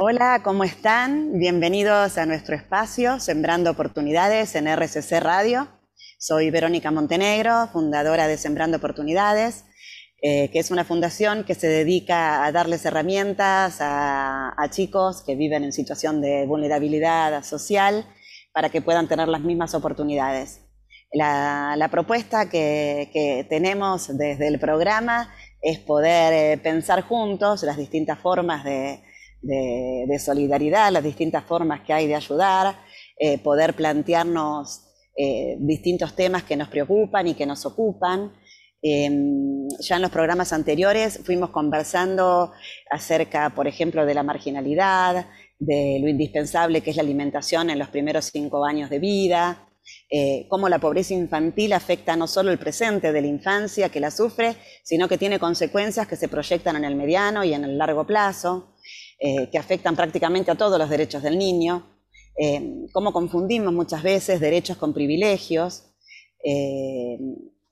Hola, ¿cómo están? Bienvenidos a nuestro espacio Sembrando Oportunidades en RCC Radio. Soy Verónica Montenegro, fundadora de Sembrando Oportunidades, eh, que es una fundación que se dedica a darles herramientas a, chicos que viven en situación de vulnerabilidad social para que puedan tener las mismas oportunidades. La, propuesta que, tenemos desde el programa es poder eh, pensar juntos las distintas formas de, de, solidaridad, las distintas formas que hay de ayudar, eh, poder plantearnos eh, distintos temas que nos preocupan y que nos ocupan. Em, ya en los programas anteriores fuimos conversando acerca, por ejemplo, de la marginalidad, de lo indispensable que es la alimentación en los primeros cinco años de vida, eh, cómo la pobreza infantil afecta no solo el presente de la infancia que la sufre, sino que tiene consecuencias que se proyectan en el mediano y en el largo plazo. Eh, que afectan prácticamente a todos los derechos del niño, eh, cómo confundimos muchas veces derechos con privilegios. Eh,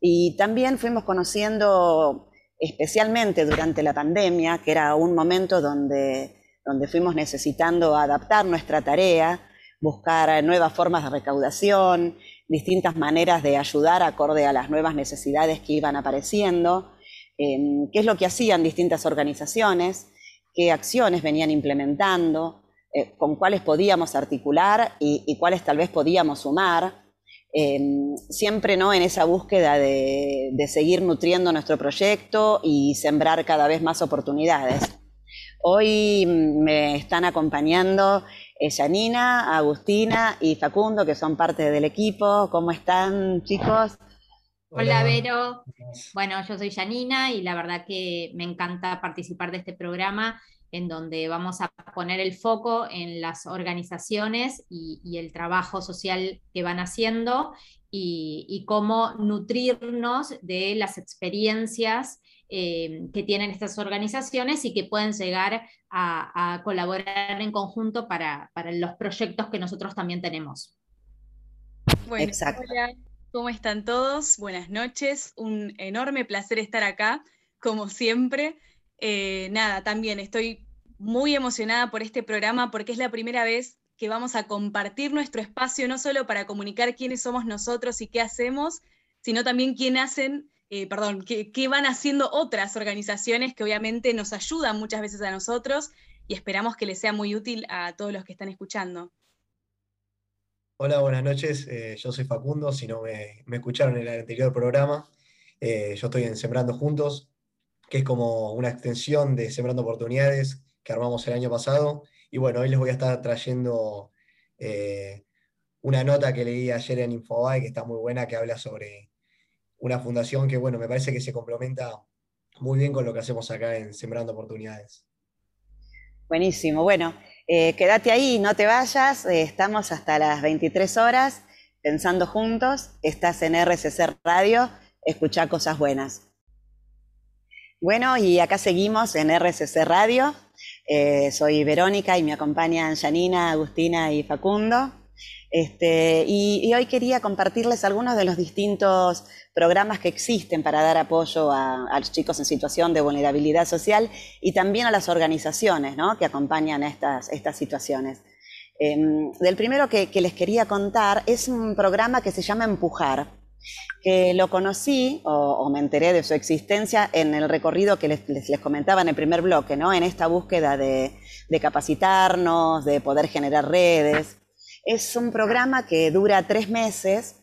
y también fuimos conociendo, especialmente durante la pandemia, que era un momento donde, donde fuimos necesitando adaptar nuestra tarea, buscar nuevas formas de recaudación, distintas maneras de ayudar acorde a las nuevas necesidades que iban apareciendo, qué es lo que hacían distintas organizaciones qué acciones venían implementando, eh, con cuáles podíamos articular y, cuáles tal vez podíamos sumar, em, siempre ¿no? en esa búsqueda de, seguir nutriendo nuestro proyecto y sembrar cada vez más oportunidades. Hoy me están acompañando eh, Janina, Agustina y Facundo, que son parte del equipo. ¿Cómo están, chicos? Hola, Vero. Bueno, yo soy Janina y la verdad que me encanta participar de este programa en donde vamos a poner el foco en las organizaciones y, el trabajo social que van haciendo y, cómo nutrirnos de las experiencias eh, que tienen estas organizaciones y que pueden llegar a, colaborar en conjunto para, los proyectos que nosotros también tenemos. Bueno, Exacto. ¿Cómo están todos? Buenas noches. Un enorme placer estar acá, como siempre. Eh, nada, también estoy muy emocionada por este programa porque es la primera vez que vamos a compartir nuestro espacio, no solo para comunicar quiénes somos nosotros y qué hacemos, sino también quién hacen, eh, perdón, qué, qué van haciendo otras organizaciones que obviamente nos ayudan muchas veces a nosotros y esperamos que les sea muy útil a todos los que están escuchando. Hola, buenas noches. Eh, yo soy Facundo, si no me, escucharon en el anterior programa. Eh, yo estoy en Sembrando Juntos, que es como una extensión de Sembrando Oportunidades que armamos el año pasado. Y bueno, hoy les voy a estar trayendo eh, una nota que leí ayer en Infobae, que está muy buena, que habla sobre una fundación que, bueno, me parece que se complementa muy bien con lo que hacemos acá en Sembrando Oportunidades. Buenísimo. Bueno, eh, quédate ahí, no te vayas. Eh, estamos hasta las 23 horas pensando juntos. Estás en RCC Radio. Escucha cosas buenas. Bueno, y acá seguimos en RCC Radio. Eh, soy Verónica y me acompañan Janina, Agustina y Facundo. Este, y, hoy quería compartirles algunos de los distintos programas que existen para dar apoyo a, los chicos en situación de vulnerabilidad social y también a las organizaciones que acompañan estas, estas situaciones. Em, del primero que, les quería contar es un programa que se llama Empujar, que lo conocí o, me enteré de su existencia en el recorrido que les, les, comentaba en el primer bloque, ¿no? en esta búsqueda de, de capacitarnos, de poder generar redes. Es un programa que dura tres meses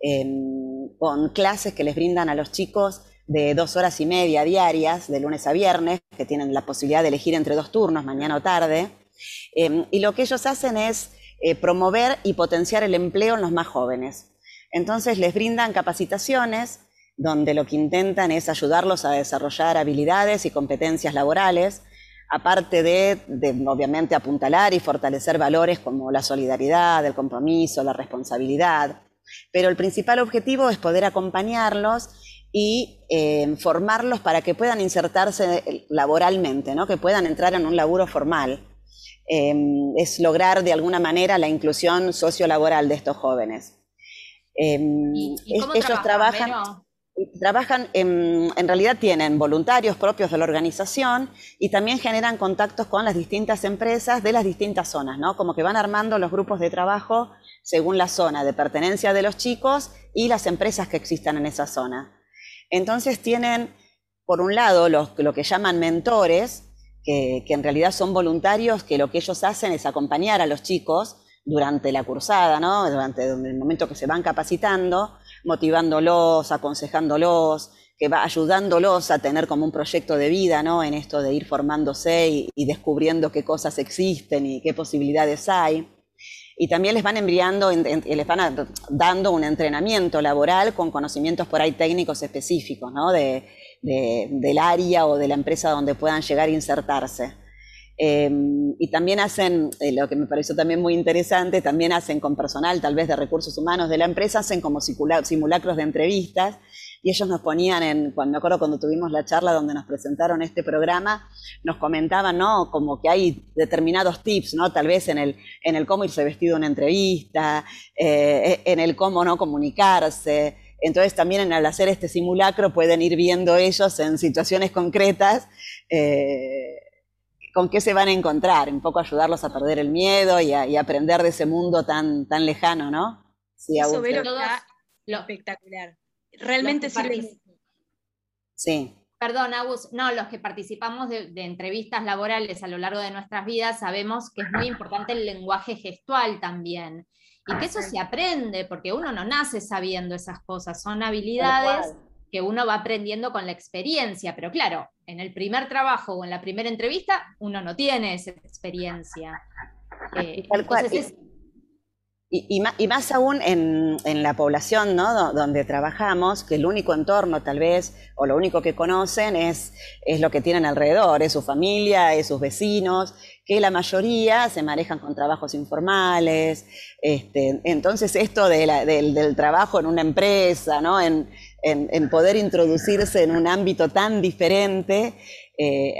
em, con clases que les brindan a los chicos de dos horas y media diarias, de lunes a viernes, que tienen la posibilidad de elegir entre dos turnos, mañana o tarde. Em, y lo que ellos hacen es eh, promover y potenciar el empleo en los más jóvenes. Entonces les brindan capacitaciones donde lo que intentan es ayudarlos a desarrollar habilidades y competencias laborales aparte de, obviamente apuntalar y fortalecer valores como la solidaridad, el compromiso, la responsabilidad. Pero el principal objetivo es poder acompañarlos y eh, formarlos para que puedan insertarse laboralmente, ¿no? que puedan entrar en un laburo formal. Em, es lograr de alguna manera la inclusión sociolaboral de estos jóvenes. Em, ¿Y, cómo ellos trabajan. Trabajan, en, realidad tienen voluntarios propios de la organización y también generan contactos con las distintas empresas de las distintas zonas, ¿no? Como que van armando los grupos de trabajo según la zona de pertenencia de los chicos y las empresas que existan en esa zona. Entonces tienen, por un lado, lo que llaman mentores, que, que en realidad son voluntarios, que lo que ellos hacen es acompañar a los chicos durante la cursada, ¿no? durante el momento que se van capacitando, motivándolos, aconsejándolos, que va ayudándolos a tener como un proyecto de vida, ¿no? En esto de ir formándose y, descubriendo qué cosas existen y qué posibilidades hay. Y también les van enviando, les van dando un entrenamiento laboral con conocimientos por ahí técnicos específicos, ¿no? De, del área o de la empresa donde puedan llegar a insertarse. Em, y también hacen, eh, lo que me pareció también muy interesante, también hacen con personal tal vez de recursos humanos de la empresa, hacen como simulacros de entrevistas y ellos nos ponían en, cuando me acuerdo cuando tuvimos la charla donde nos presentaron este programa, nos comentaban, ¿no? Como que hay determinados tips, ¿no? Tal vez en el, en el cómo irse vestido a una entrevista, eh, en el cómo no comunicarse. Entonces también al hacer este simulacro pueden ir viendo ellos en situaciones concretas eh, con qué se van a encontrar, un poco ayudarlos a perder el miedo y a, aprender de ese mundo tan, tan lejano, ¿no? Sí, Eso veo lo espectacular. Realmente sirve. Sí. Perdón, Agus, no, los que participamos de, entrevistas laborales a lo largo de nuestras vidas sabemos que es muy importante el lenguaje gestual también. Y que eso se aprende, porque uno no nace sabiendo esas cosas, son habilidades que uno va aprendiendo con la experiencia, pero claro, en el primer trabajo o en la primera entrevista uno no tiene esa experiencia. Eh, y, más, aún en, la población ¿no? donde trabajamos, que el único entorno tal vez, o lo único que conocen es, es lo que tienen alrededor, es su familia, es sus vecinos, que la mayoría se manejan con trabajos informales. Este, entonces esto del, trabajo en una empresa, ¿no? en, poder introducirse en un ámbito tan diferente, eh,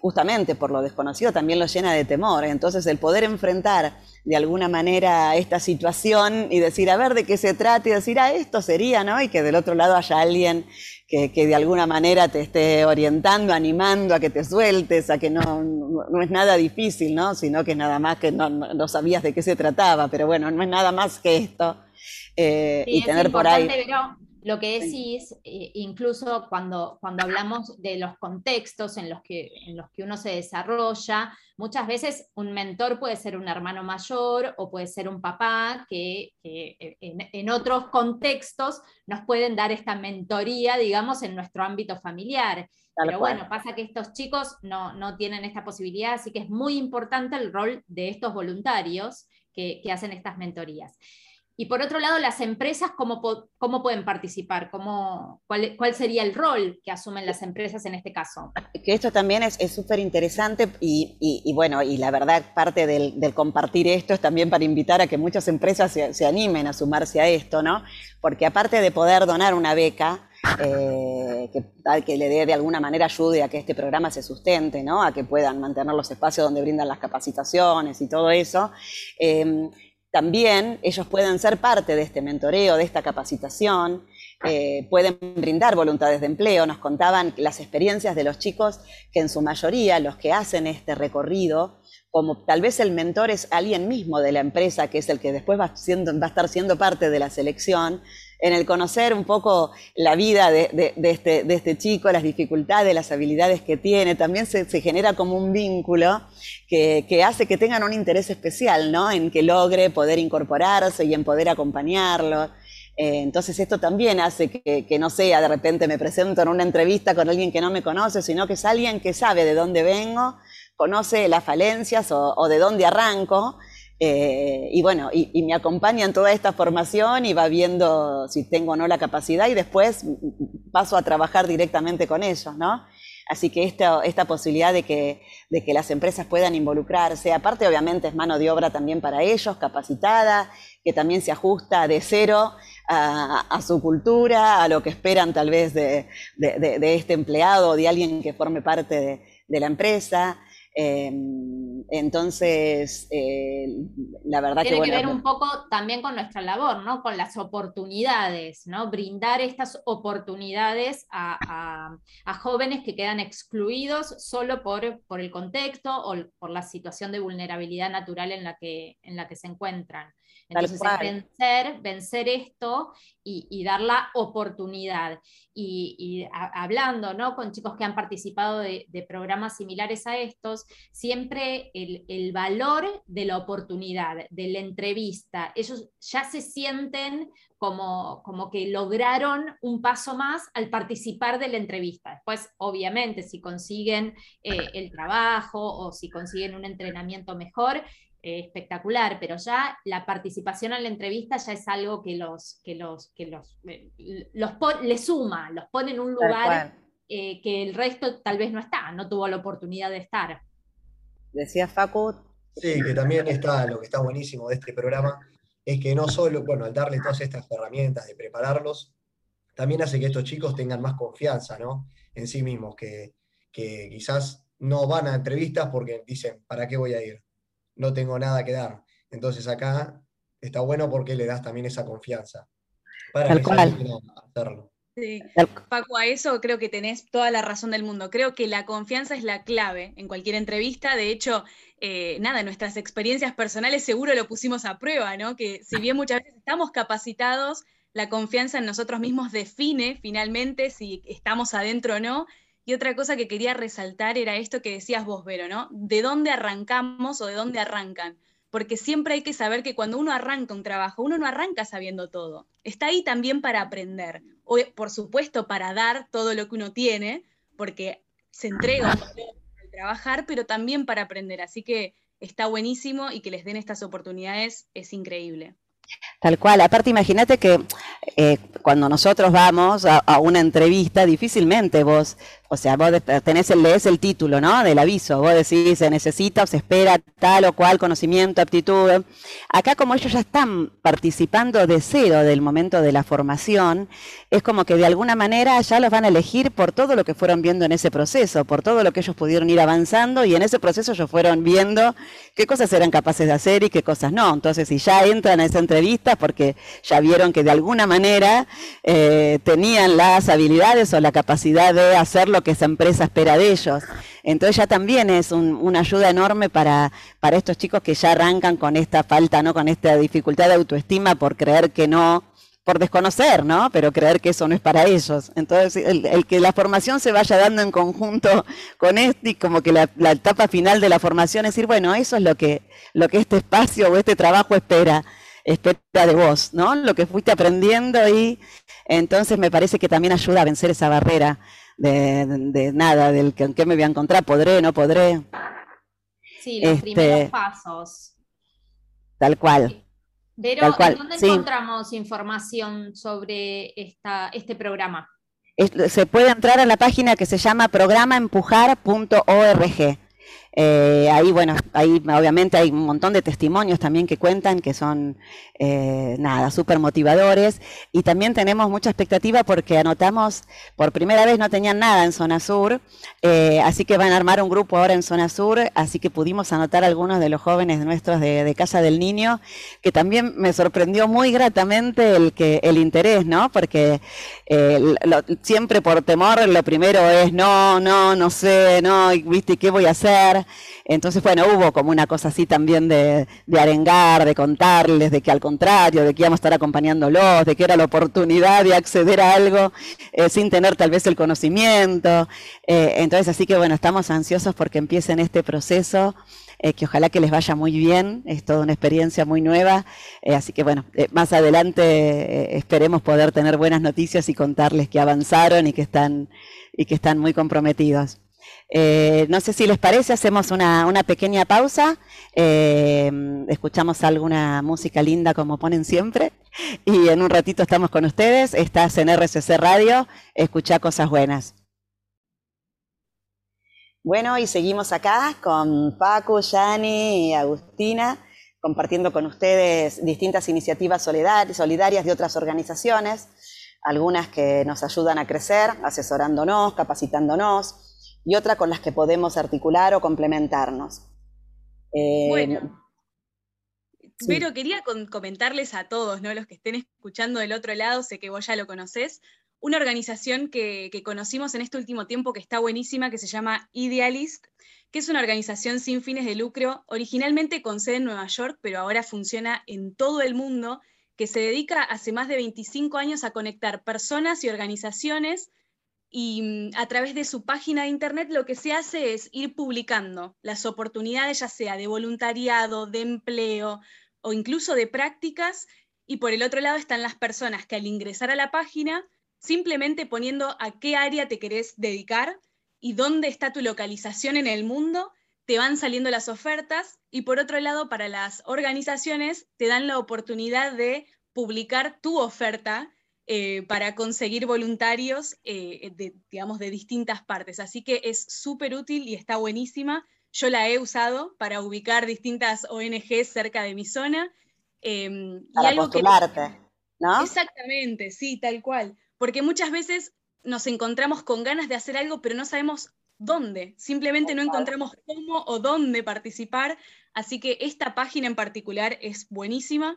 justamente por lo desconocido, también lo llena de temor. Entonces el poder enfrentar de alguna manera esta situación y decir, a ver de qué se trata y decir, ah, esto sería, ¿no? Y que del otro lado haya alguien que, de alguna manera te esté orientando, animando a que te sueltes, a que no, no, es nada difícil, ¿no? Sino que es nada más que no, no, sabías de qué se trataba, pero bueno, no es nada más que esto. Eh, y tener por ahí lo que decís, eh, incluso cuando, cuando hablamos de los contextos en los, que, en los que uno se desarrolla, muchas veces un mentor puede ser un hermano mayor o puede ser un papá que, eh, en, otros contextos nos pueden dar esta mentoría, digamos, en nuestro ámbito familiar. Pero bueno, pasa que estos chicos no, no, tienen esta posibilidad, así que es muy importante el rol de estos voluntarios que, que hacen estas mentorías. Y por otro lado, las empresas, ¿cómo, cómo pueden participar? ¿Cómo, cuál, sería el rol que asumen las empresas en este caso? Que esto también es súper interesante y, bueno, y la verdad parte del, compartir esto es también para invitar a que muchas empresas se, animen a sumarse a esto, ¿no? Porque aparte de poder donar una beca, eh, que, que, le dé de alguna manera ayude a que este programa se sustente, ¿no? a que puedan mantener los espacios donde brindan las capacitaciones y todo eso. Eh, también ellos pueden ser parte de este mentoreo, de esta capacitación, eh, pueden brindar voluntades de empleo. Nos contaban las experiencias de los chicos que en su mayoría los que hacen este recorrido, como tal vez el mentor es alguien mismo de la empresa, que es el que después va, siendo, va a estar siendo parte de la selección, en el conocer un poco la vida de, este, este, chico, las dificultades, las habilidades que tiene, también se, genera como un vínculo que, hace que tengan un interés especial, ¿no? En que logre poder incorporarse y en poder acompañarlo. Eh, entonces esto también hace que, no sea de repente me presento en una entrevista con alguien que no me conoce, sino que es alguien que sabe de dónde vengo, conoce las falencias o de dónde arranco eh, y bueno, y, me acompaña en toda esta formación y va viendo si tengo o no la capacidad y después paso a trabajar directamente con ellos, ¿no? Así que esta, esta posibilidad de que, de que las empresas puedan involucrarse, aparte obviamente es mano de obra también para ellos, capacitada, que también se ajusta de cero a, su cultura, a lo que esperan tal vez de, de, este empleado o de alguien que forme parte de, la empresa. Em, Entonces, eh, la verdad Tiene que... Tiene que ver un poco también con nuestra labor, ¿no? Con las oportunidades, ¿no? Brindar estas oportunidades a, jóvenes que quedan excluidos solo por, por, el contexto o por la situación de vulnerabilidad natural en la que, en la que se encuentran. Entonces, vencer, vencer esto y, dar la oportunidad. Y, hablando ¿no? con chicos que han participado de, programas similares a estos, siempre el, valor de la oportunidad, de la entrevista, ellos ya se sienten como, como, que lograron un paso más al participar de la entrevista. Después, obviamente, si consiguen eh, el trabajo o si consiguen un entrenamiento mejor, eh, espectacular, pero ya la participación en la entrevista ya es algo que los, que los, que los, eh, los le suma, los pone en un lugar eh, que el resto tal vez no está, no tuvo la oportunidad de estar. Decía Facu. Sí, que también está, lo que está buenísimo de este programa, es que no solo, bueno, al darle todas estas herramientas de prepararlos, también hace que estos chicos tengan más confianza, ¿no? En sí mismos, que, que quizás no van a entrevistas porque dicen, ¿para qué voy a ir? No tengo nada que dar. Entonces acá está bueno porque le das también esa confianza para hacerlo. Sí. Paco, a eso creo que tenés toda la razón del mundo. Creo que la confianza es la clave en cualquier entrevista. De hecho, eh, nada, nuestras experiencias personales seguro lo pusimos a prueba, ¿no? Que si bien muchas veces estamos capacitados, la confianza en nosotros mismos define finalmente si estamos adentro o no. Y otra cosa que quería resaltar era esto que decías vos, Vero, ¿no? ¿De dónde arrancamos o de dónde arrancan? Porque siempre hay que saber que cuando uno arranca un trabajo, uno no arranca sabiendo todo. Está ahí también para aprender. O, por supuesto, para dar todo lo que uno tiene, porque se entrega al trabajar, pero también para aprender. Así que está buenísimo y que les den estas oportunidades es increíble. Tal cual. Aparte, imagínate que eh, cuando nosotros vamos a, una entrevista, difícilmente vos, o sea, vos tenés el, lees el título, ¿no? Del aviso. Vos decís, se necesita o se espera tal o cual conocimiento, aptitud. Acá, como ellos ya están participando de cero del momento de la formación, es como que de alguna manera ya los van a elegir por todo lo que fueron viendo en ese proceso, por todo lo que ellos pudieron ir avanzando y en ese proceso ellos fueron viendo qué cosas eran capaces de hacer y qué cosas no. Entonces, si ya entran a esa entrevista, porque ya vieron que de alguna manera eh, tenían las habilidades o la capacidad de hacer lo que esa empresa espera de ellos. Entonces ya también es una ayuda enorme para, para estos chicos que ya arrancan con esta falta, ¿no? con esta dificultad de autoestima por creer que no, por desconocer, ¿no? Pero creer que eso no es para ellos. Entonces, el, que la formación se vaya dando en conjunto con esto y como que la, la, etapa final de la formación es decir, bueno, eso es lo que, lo que este espacio o este trabajo espera espera de vos, ¿no? Lo que fuiste aprendiendo y entonces me parece que también ayuda a vencer esa barrera de, nada, del que en qué me voy a encontrar, podré, no podré. Sí, los este, primeros pasos. Tal cual. Pero, ¿dónde encontramos información sobre esta, este programa? se puede entrar a la página que se llama programaempujar.org. Eh, ahí, bueno, ahí obviamente hay un montón de testimonios también que cuentan que son, eh, nada, súper motivadores. Y también tenemos mucha expectativa porque anotamos, por primera vez no tenían nada en Zona Sur, eh, así que van a armar un grupo ahora en Zona Sur, así que pudimos anotar algunos de los jóvenes nuestros de, Casa del Niño, que también me sorprendió muy gratamente el, que, el interés, ¿no? Porque siempre por temor lo primero es, no, no, no sé, no, viste, ¿qué voy a hacer? Entonces, bueno, hubo como una cosa así también de, arengar, de contarles, de que al contrario, de que íbamos a estar acompañándolos, de que era la oportunidad de acceder a algo eh, sin tener tal vez el conocimiento. Eh, entonces, así que bueno, estamos ansiosos porque empiecen este proceso. Eh, que ojalá que les vaya muy bien, es toda una experiencia muy nueva, así que bueno, más adelante esperemos poder tener buenas noticias y contarles que avanzaron y que están, y que están muy comprometidos. Eh, no sé si les parece, hacemos una, pequeña pausa, eh, escuchamos alguna música linda como ponen siempre y en un ratito estamos con ustedes. Estás en RCC Radio, escucha cosas buenas. Bueno, y seguimos acá con Paco, Yani y Agustina, compartiendo con ustedes distintas iniciativas solidarias de otras organizaciones, algunas que nos ayudan a crecer, asesorándonos, capacitándonos, y otra con las que podemos articular o complementarnos. bueno. Pero quería comentarles a todos, ¿no? Los que estén escuchando del otro lado, sé que vos ya lo conocés, una organización que, conocimos en este último tiempo que está buenísima, que se llama Idealist, que es una organización sin fines de lucro, originalmente con sede en Nueva York, pero ahora funciona en todo el mundo, que se dedica hace más de 25 años a conectar personas y organizaciones y mm, a través de su página de internet lo que se hace es ir publicando las oportunidades, ya sea de voluntariado, de empleo, o incluso de prácticas, y por el otro lado están las personas que al ingresar a la página, simplemente poniendo a qué área te querés dedicar y dónde está tu localización en el mundo, te van saliendo las ofertas y por otro lado para las organizaciones te dan la oportunidad de publicar tu oferta eh, para conseguir voluntarios, eh, de, digamos, de distintas partes. Así que es súper útil y está buenísima. Yo la he usado para ubicar distintas ONGs cerca de mi zona. Em, para y postularte, ¿no? Exactamente, sí, tal cual. Porque muchas veces nos encontramos con ganas de hacer algo, pero no sabemos dónde. Simplemente no encontramos cómo o dónde participar. Así que esta página en particular es buenísima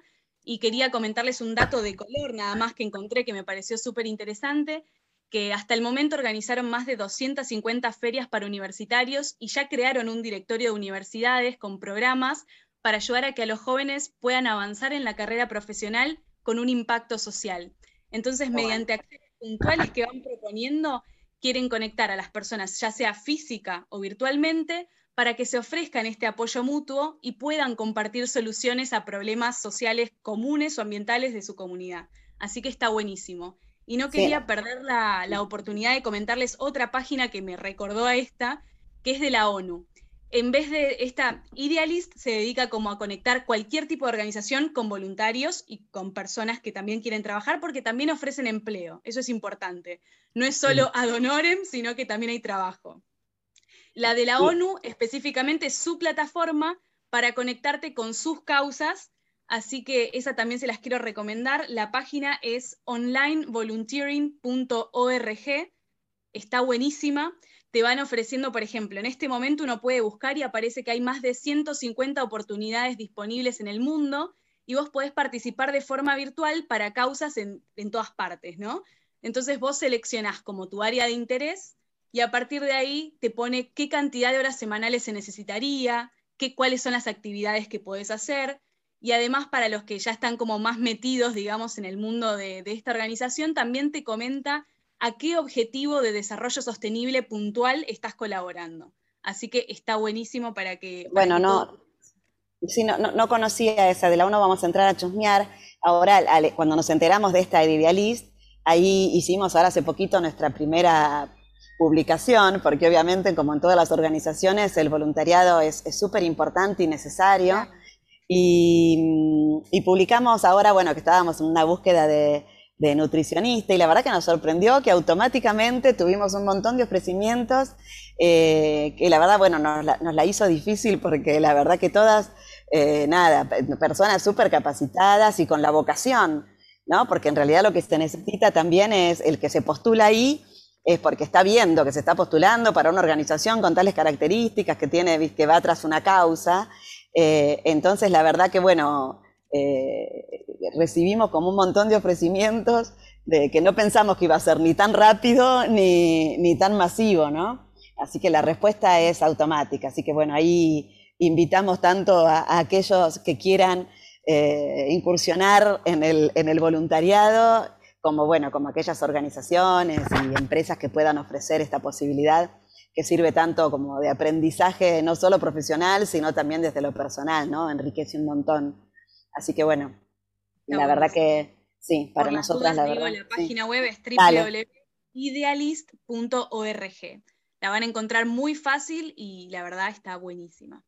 y quería comentarles un dato de color, nada más que encontré que me pareció súper interesante que hasta el momento organizaron más de 250 ferias para universitarios y ya crearon un directorio de universidades con programas para ayudar a que a los jóvenes puedan avanzar en la carrera profesional con un impacto social. Entonces, mediante acciones puntuales que van proponiendo, quieren conectar a las personas, ya sea física o virtualmente, para que se ofrezcan este apoyo mutuo y puedan compartir soluciones a problemas sociales comunes o ambientales de su comunidad. Así que está buenísimo. Y no quería perder la, oportunidad de comentarles otra página que me recordó a esta, que es de la ONU. En vez de esta Idealist se dedica como a conectar cualquier tipo de organización con voluntarios y con personas que también quieren trabajar porque también ofrecen empleo. Eso es importante. No es solo ad honorem, sino que también hay trabajo. La de la ONU específicamente es su plataforma para conectarte con sus causas Así que esa también se las quiero recomendar. La página es onlinevolunteering.org. Está buenísima. Te van ofreciendo, por ejemplo, en este momento uno puede buscar y aparece que hay más de 150 oportunidades disponibles en el mundo y vos podés participar de forma virtual para causas en, todas partes, ¿no? Entonces vos seleccionás como tu área de interés y a partir de ahí te pone qué cantidad de horas semanales se necesitaría, qué, cuáles son las actividades que podés hacer y además para los que ya están como más metidos, digamos, en el mundo de, esta organización, también te comenta a qué objetivo de desarrollo sostenible puntual estás colaborando. Así que está buenísimo para que... bueno, no, sí, no, no, conocía esa, de la uno vamos a entrar a chusmear. Ahora, cuando nos enteramos de esta Idealist, ahí hicimos ahora hace poquito nuestra primera publicación, porque obviamente como en todas las organizaciones el voluntariado es súper importante y necesario. Y, publicamos ahora, bueno, que estábamos en una búsqueda de, nutricionista y la verdad que nos sorprendió que automáticamente tuvimos un montón de ofrecimientos eh, que la verdad, bueno, nos la, hizo difícil porque la verdad que todas, eh, nada, personas súper capacitadas y con la vocación, ¿no? Porque en realidad lo que se necesita también es el que se postula ahí es porque está viendo que se está postulando para una organización con tales características que tiene, que va tras una causa eh, entonces, la verdad que, bueno, eh, recibimos como un montón de ofrecimientos de que no pensamos que iba a ser ni tan rápido ni, tan masivo, ¿no? Así que la respuesta es automática. Así que, bueno, ahí invitamos tanto a, aquellos que quieran eh, incursionar en el, en el voluntariado, como, bueno, como aquellas organizaciones y empresas que puedan ofrecer esta posibilidad que sirve tanto como de aprendizaje, no solo profesional, sino también desde lo personal, ¿no? Enriquece un montón. Así que bueno, la verdad que sí, para nosotras la verdad. La página web es www.idealist.org. La van a encontrar muy fácil y la verdad está buenísima.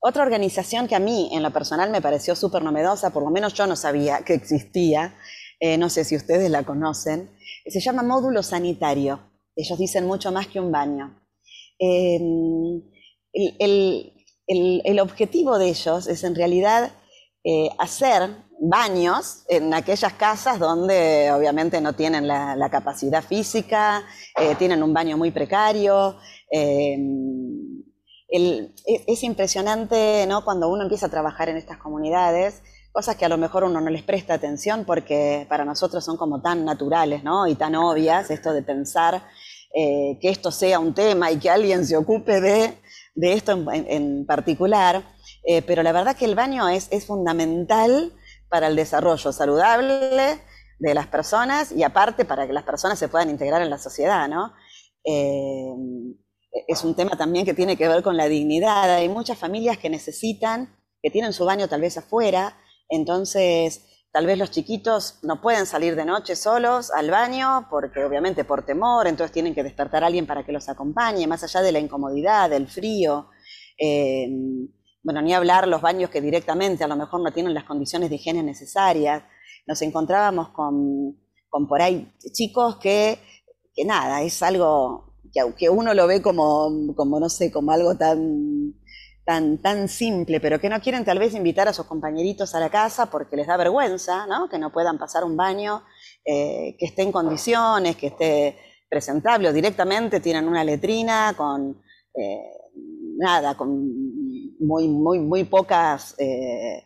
Otra organización que a mí en lo personal me pareció súper novedosa, por lo menos yo no sabía que existía, eh, no sé si ustedes la conocen, se llama Módulo Sanitario. Ellos dicen mucho más que un baño. Em, el, objetivo de ellos es en realidad eh, hacer baños en aquellas casas donde obviamente no tienen la, capacidad física, eh, tienen un baño muy precario. Em, es, impresionante ¿no? cuando uno empieza a trabajar en estas comunidades, cosas que a lo mejor uno no les presta atención porque para nosotros son como tan naturales ¿no? y tan obvias, esto de pensar eh, que esto sea un tema y que alguien se ocupe de, esto en, particular, eh, pero la verdad que el baño es, es fundamental para el desarrollo saludable de las personas y aparte para que las personas se puedan integrar en la sociedad, ¿no? Eh, es un tema también que tiene que ver con la dignidad. Hay muchas familias que necesitan, que tienen su baño tal vez afuera, entonces tal vez los chiquitos no pueden salir de noche solos al baño porque obviamente por temor, entonces tienen que despertar a alguien para que los acompañe, más allá de la incomodidad, del frío. Eh, bueno, ni hablar los baños que directamente a lo mejor no tienen las condiciones de higiene necesarias. Nos encontrábamos con, por ahí chicos que, que nada, es algo que, uno lo ve como, como, no sé, como algo tan, tan, tan simple, pero que no quieren tal vez invitar a sus compañeritos a la casa porque les da vergüenza, ¿no? Que no puedan pasar un baño eh, que esté en condiciones, que esté presentable o directamente tienen una letrina con eh, nada, con muy, muy, muy pocas eh,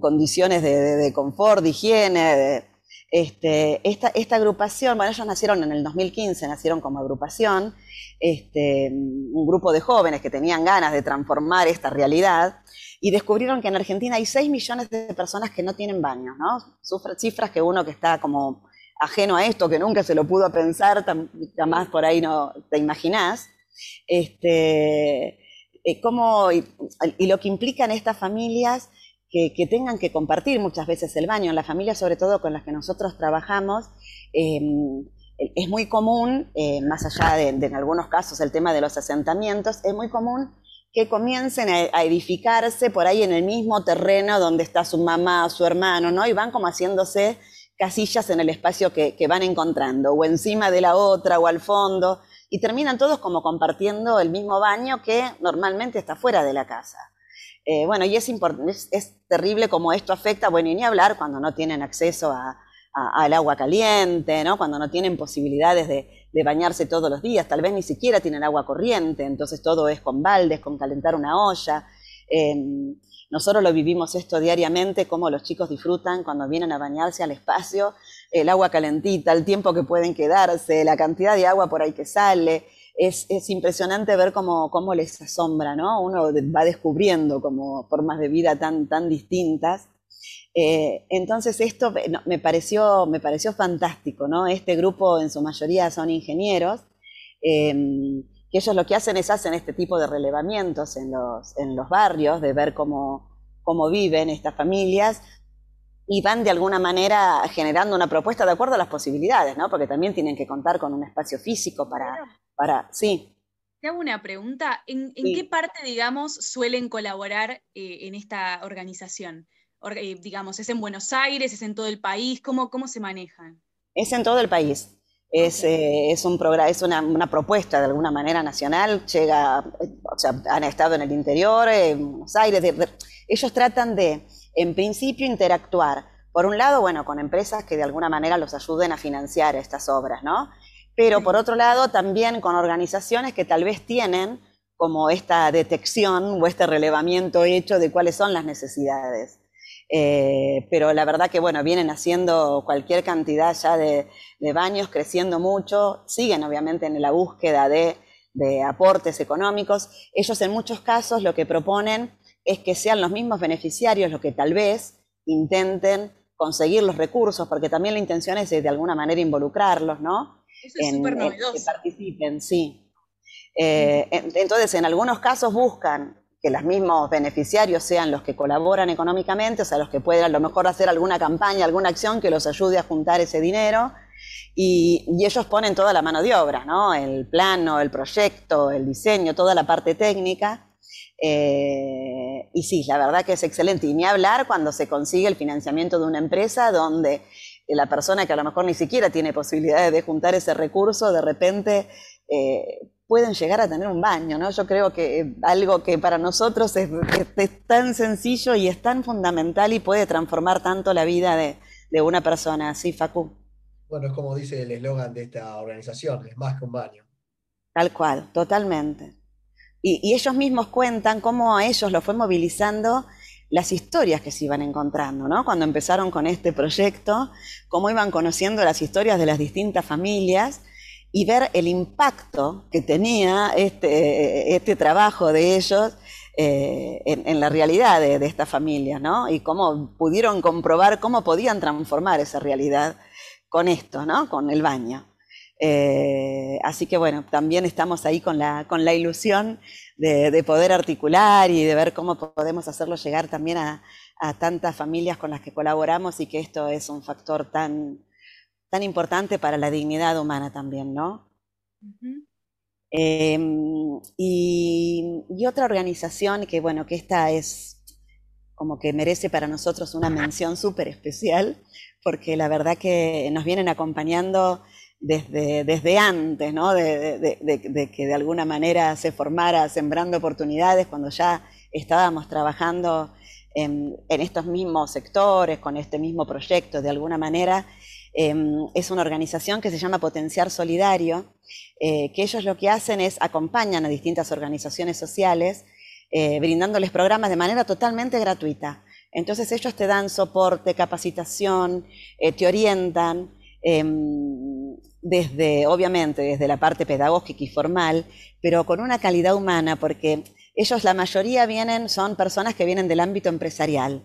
condiciones de, de, confort, de higiene, de, este, esta, esta, agrupación, bueno, ellos nacieron en el 2015, nacieron como agrupación, este, un grupo de jóvenes que tenían ganas de transformar esta realidad y descubrieron que en Argentina hay 6 millones de personas que no tienen baños, ¿no? Cifras que uno que está como ajeno a esto, que nunca se lo pudo pensar, jamás por ahí no te imaginás. Este, eh, cómo, y, y, lo que implican estas familias que, tengan que compartir muchas veces el baño. En la familia, sobre todo con las que nosotros trabajamos, em, es muy común, eh, más allá de, en algunos casos el tema de los asentamientos, es muy común que comiencen a, edificarse por ahí en el mismo terreno donde está su mamá su hermano, ¿no? Y van como haciéndose casillas en el espacio que van encontrando, o encima de la otra, o al fondo, y terminan todos como compartiendo el mismo baño que normalmente está fuera de la casa. Eh, bueno, y es, terrible como esto afecta, bueno, y ni hablar cuando no tienen acceso al agua caliente, ¿no? cuando no tienen posibilidades de, bañarse todos los días, tal vez ni siquiera tienen agua corriente, entonces todo es con baldes, con calentar una olla. Em, nosotros lo vivimos esto diariamente, cómo los chicos disfrutan cuando vienen a bañarse al espacio, el agua calentita, el tiempo que pueden quedarse, la cantidad de agua por ahí que sale es, impresionante ver cómo, cómo, les asombra, ¿no? Uno va descubriendo como formas de vida tan, tan distintas. Eh, entonces esto me, pareció, me pareció fantástico, ¿no? Este grupo en su mayoría son ingenieros, em, que ellos lo que hacen es hacen este tipo de relevamientos en los, en los barrios, de ver cómo, cómo viven estas familias, y van de alguna manera generando una propuesta de acuerdo a las posibilidades, ¿no? Porque también tienen que contar con un espacio físico para, para, sí. Te hago una pregunta. ¿En, qué parte, digamos, suelen colaborar eh, en esta organización? Eh, digamos, ¿es en Buenos Aires? ¿Es en todo el país? ¿Cómo, cómo se manejan? Es en todo el país. Es, eh, es, un es una, una, propuesta de alguna manera nacional, llega, o sea, han estado en el interior, en Buenos Aires, ellos tratan de, en principio, interactuar, por un lado, bueno, con empresas que de alguna manera los ayuden a financiar estas obras, ¿no? Pero por otro lado también con organizaciones que tal vez tienen como esta detección o este relevamiento hecho de cuáles son las necesidades. Eh, pero la verdad que bueno, vienen haciendo cualquier cantidad ya de, baños, creciendo mucho, siguen obviamente en la búsqueda de, de aportes económicos. Ellos en muchos casos lo que proponen es que sean los mismos beneficiarios los que tal vez intenten conseguir los recursos, porque también la intención es de alguna manera involucrarlos, ¿no? Eso es súper novedoso. Que participen, sí. Eh, entonces, en algunos casos buscan que los mismos beneficiarios sean los que colaboran económicamente, o sea, los que pueden a lo mejor hacer alguna campaña, alguna acción que los ayude a juntar ese dinero. Y, ellos ponen toda la mano de obra, ¿no? El plano, el proyecto, el diseño, toda la parte técnica. Eh, y sí, la verdad que es excelente. Y ni hablar cuando se consigue el financiamiento de una empresa donde la persona que a lo mejor ni siquiera tiene posibilidades de juntar ese recurso, de repente eh, pueden llegar a tener un baño, ¿no? Yo creo que algo que para nosotros es, tan sencillo y es tan fundamental y puede transformar tanto la vida de, una persona, ¿sí, Facu? Bueno, es como dice el eslogan de esta organización, es más que un baño. Tal cual, totalmente, y, ellos mismos cuentan cómo a ellos lo fue movilizando las historias que se iban encontrando, ¿no? Cuando empezaron con este proyecto, cómo iban conociendo las historias de las distintas familias y ver el impacto que tenía este, este trabajo de ellos eh, en, la realidad de, de esta familia, ¿no? Y cómo pudieron comprobar cómo podían transformar esa realidad con esto, ¿no? Con el baño. Eh, así que bueno, también estamos ahí con la, con la ilusión de, poder articular y de ver cómo podemos hacerlo llegar también a, tantas familias con las que colaboramos y que esto es un factor tan, tan importante para la dignidad humana también, ¿no? Em, y, otra organización que, bueno, que esta es como que merece para nosotros una mención súper especial, porque la verdad que nos vienen acompañando desde, desde antes, ¿no? De, que de alguna manera se formara Sembrando Oportunidades, cuando ya estábamos trabajando en, estos mismos sectores, con este mismo proyecto, de alguna manera, em, es una organización que se llama Potenciar Solidario, eh, que ellos lo que hacen es acompañan a distintas organizaciones sociales, eh, brindándoles programas de manera totalmente gratuita. Entonces ellos te dan soporte, capacitación, eh, te orientan em, desde, obviamente, desde la parte pedagógica y formal, pero con una calidad humana, porque ellos, la mayoría vienen, son personas que vienen del ámbito empresarial.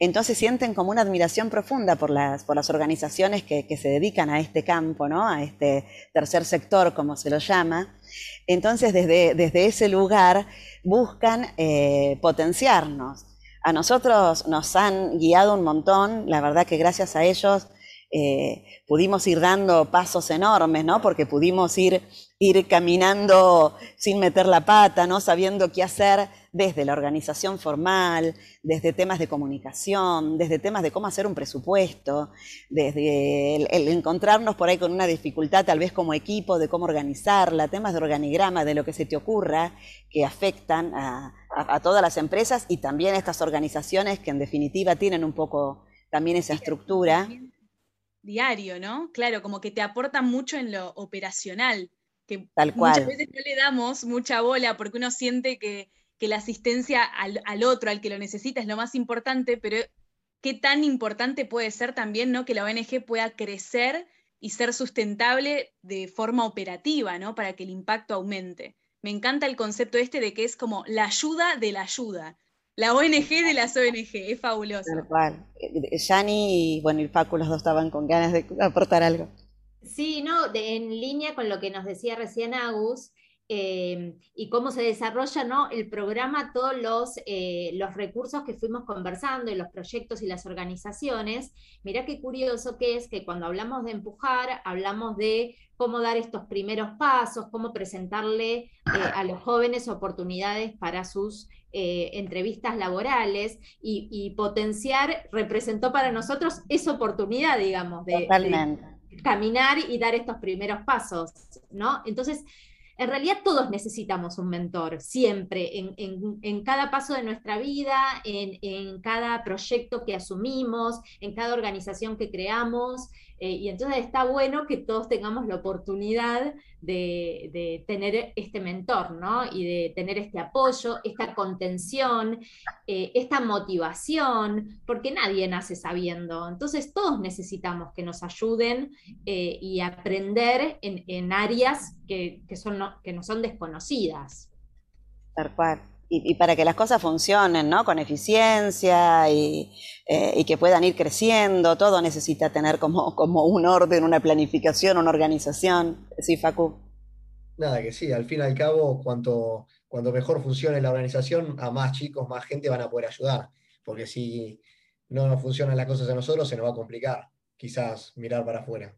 Entonces sienten como una admiración profunda por las, por las organizaciones que, se dedican a este campo, ¿no? a este tercer sector, como se lo llama. Entonces, desde, desde ese lugar buscan eh, potenciarnos. A nosotros nos han guiado un montón, la verdad que gracias a ellos eh, pudimos ir dando pasos enormes, ¿no? Porque pudimos ir, ir caminando sin meter la pata, ¿no? Sabiendo qué hacer desde la organización formal, desde temas de comunicación, desde temas de cómo hacer un presupuesto, desde el, encontrarnos por ahí con una dificultad tal vez como equipo, de cómo organizarla, temas de organigrama, de lo que se te ocurra, que afectan a, a todas las empresas y también a estas organizaciones que en definitiva tienen un poco también esa estructura diario, ¿no? Claro, como que te aportan mucho en lo operacional, que Tal cual. muchas veces no le damos mucha bola porque uno siente que, la asistencia al, otro, al que lo necesita, es lo más importante, pero qué tan importante puede ser también, ¿no? Que la ONG pueda crecer y ser sustentable de forma operativa, ¿no? Para que el impacto aumente. Me encanta el concepto este de que es como la ayuda de la ayuda. La ONG de las ONG, es fabuloso. Tal cual. Yani y bueno, y Facu, los dos estaban con ganas de aportar algo. Sí, no, en línea con lo que nos decía recién Agus, eh, y cómo se desarrolla ¿no? el programa, todos los, eh, los recursos que fuimos conversando y los proyectos y las organizaciones. Mirá qué curioso que es que cuando hablamos de empujar, hablamos de cómo dar estos primeros pasos, cómo presentarle eh, a los jóvenes oportunidades para sus eh, entrevistas laborales y, potenciar representó para nosotros esa oportunidad, digamos, de, caminar y dar estos primeros pasos, ¿no? Entonces, en realidad todos necesitamos un mentor, siempre, en, cada paso de nuestra vida, en, cada proyecto que asumimos, en cada organización que creamos. Eh, y entonces está bueno que todos tengamos la oportunidad de, tener este mentor, ¿no? Y de tener este apoyo, esta contención, eh, esta motivación, porque nadie nace sabiendo. Entonces todos necesitamos que nos ayuden eh, y aprender en, áreas que, son, que no son desconocidas. Tal y, para que las cosas funcionen, ¿no? Con eficiencia y, eh, que puedan ir creciendo, todo necesita tener como, como un orden, una planificación, una organización. Sí, Facu. Nada, que sí, al fin y al cabo, cuanto, cuanto mejor funcione la organización, a más chicos, más gente van a poder ayudar. Porque si no nos funcionan las cosas a nosotros, se nos va a complicar quizás mirar para afuera.